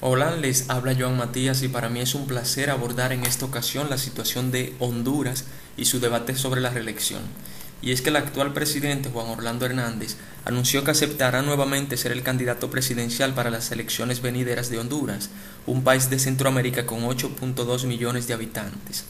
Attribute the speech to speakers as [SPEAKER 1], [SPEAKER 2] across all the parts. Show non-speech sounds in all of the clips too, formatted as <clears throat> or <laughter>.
[SPEAKER 1] Hola, les habla Joan Matías y para mí es un placer abordar en esta ocasión la situación de Honduras y su debate sobre la reelección. Y es que el actual presidente Juan Orlando Hernández anunció que aceptará nuevamente ser el candidato presidencial para las elecciones venideras de Honduras, un país de Centroamérica con 8.2 millones de habitantes.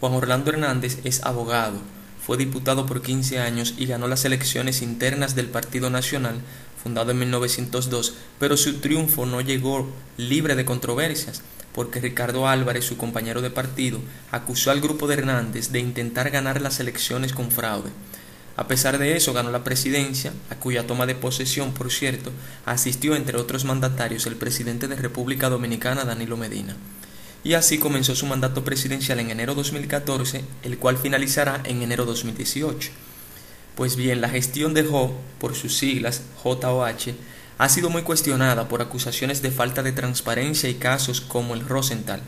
[SPEAKER 1] Juan Orlando Hernández es abogado, fue diputado por 15 años y ganó las elecciones internas del Partido Nacional fundado en 1902, pero su triunfo no llegó libre de controversias, porque Ricardo Álvarez, su compañero de partido, acusó al grupo de Hernández de intentar ganar las elecciones con fraude. A pesar de eso, ganó la presidencia, a cuya toma de posesión, por cierto, asistió entre otros mandatarios el presidente de República Dominicana, Danilo Medina. Y así comenzó su mandato presidencial en enero 2014, el cual finalizará en enero 2018. Pues bien, la gestión de JO, por sus siglas JOH, ha sido muy cuestionada por acusaciones de falta de transparencia y casos como el Rosenthal,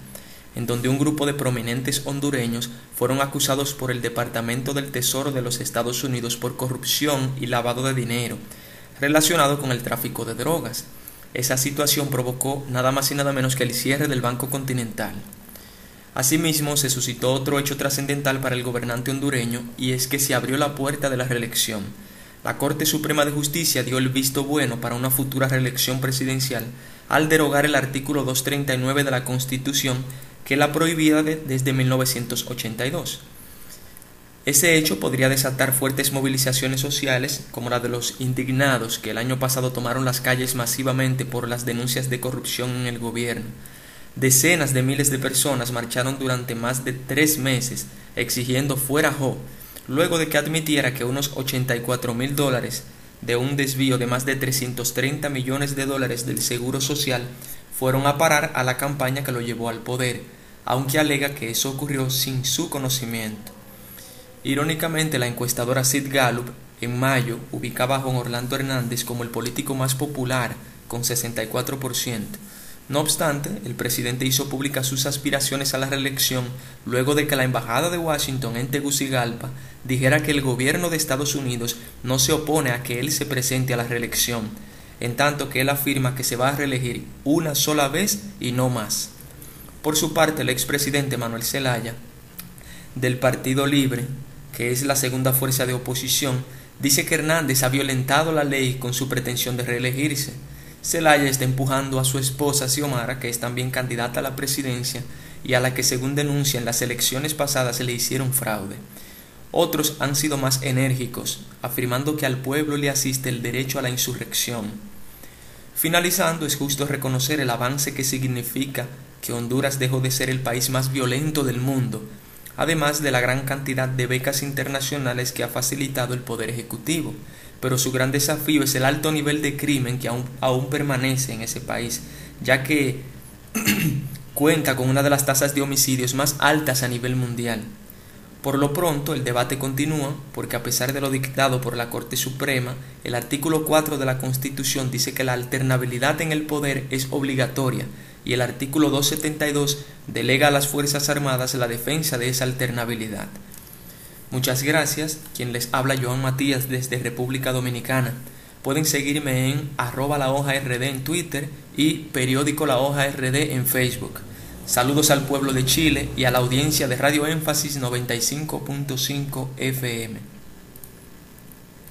[SPEAKER 1] en donde un grupo de prominentes hondureños fueron acusados por el Departamento del Tesoro de los Estados Unidos por corrupción y lavado de dinero relacionado con el tráfico de drogas. Esa situación provocó nada más y nada menos que el cierre del Banco Continental. Asimismo, se suscitó otro hecho trascendental para el gobernante hondureño y es que se abrió la puerta de la reelección. La Corte Suprema de Justicia dio el visto bueno para una futura reelección presidencial al derogar el artículo 239 de la Constitución que la prohibía desde 1982. Ese hecho podría desatar fuertes movilizaciones sociales, como la de los indignados que el año pasado tomaron las calles masivamente por las denuncias de corrupción en el gobierno Decenas de miles de personas marcharon durante más de tres meses exigiendo fuera Ho, luego de que admitiera que unos 84 mil dólares de un desvío de más de 330 millones de dólares del Seguro Social fueron a parar a la campaña que lo llevó al poder, aunque alega que eso ocurrió sin su conocimiento. Irónicamente, la encuestadora Sid Gallup en mayo ubicaba a Juan Orlando Hernández como el político más popular, con 64%, no obstante, el presidente hizo públicas sus aspiraciones a la reelección luego de que la Embajada de Washington en Tegucigalpa dijera que el gobierno de Estados Unidos no se opone a que él se presente a la reelección, en tanto que él afirma que se va a reelegir una sola vez y no más. Por su parte, el expresidente Manuel Zelaya, del Partido Libre, que es la segunda fuerza de oposición, dice que Hernández ha violentado la ley con su pretensión de reelegirse Zelaya está empujando a su esposa Xiomara, que es también candidata a la presidencia y a la que según denuncia en las elecciones pasadas se le hicieron fraude. Otros han sido más enérgicos, afirmando que al pueblo le asiste el derecho a la insurrección. Finalizando, es justo reconocer el avance que significa que Honduras dejó de ser el país más violento del mundo, además de la gran cantidad de becas internacionales que ha facilitado el Poder Ejecutivo, pero su gran desafío es el alto nivel de crimen que aún, aún permanece en ese país, ya que <clears throat> cuenta con una de las tasas de homicidios más altas a nivel mundial. Por lo pronto, el debate continúa porque a pesar de lo dictado por la Corte Suprema, el artículo 4 de la Constitución dice que la alternabilidad en el poder es obligatoria y el artículo 272 delega a las Fuerzas Armadas la defensa de esa alternabilidad. Muchas gracias. Quien les habla Joan Matías desde República Dominicana. Pueden seguirme en arroba la RD en Twitter y periódico La Hoja RD en Facebook. Saludos al pueblo de Chile y a la audiencia de Radio Énfasis 95.5 FM.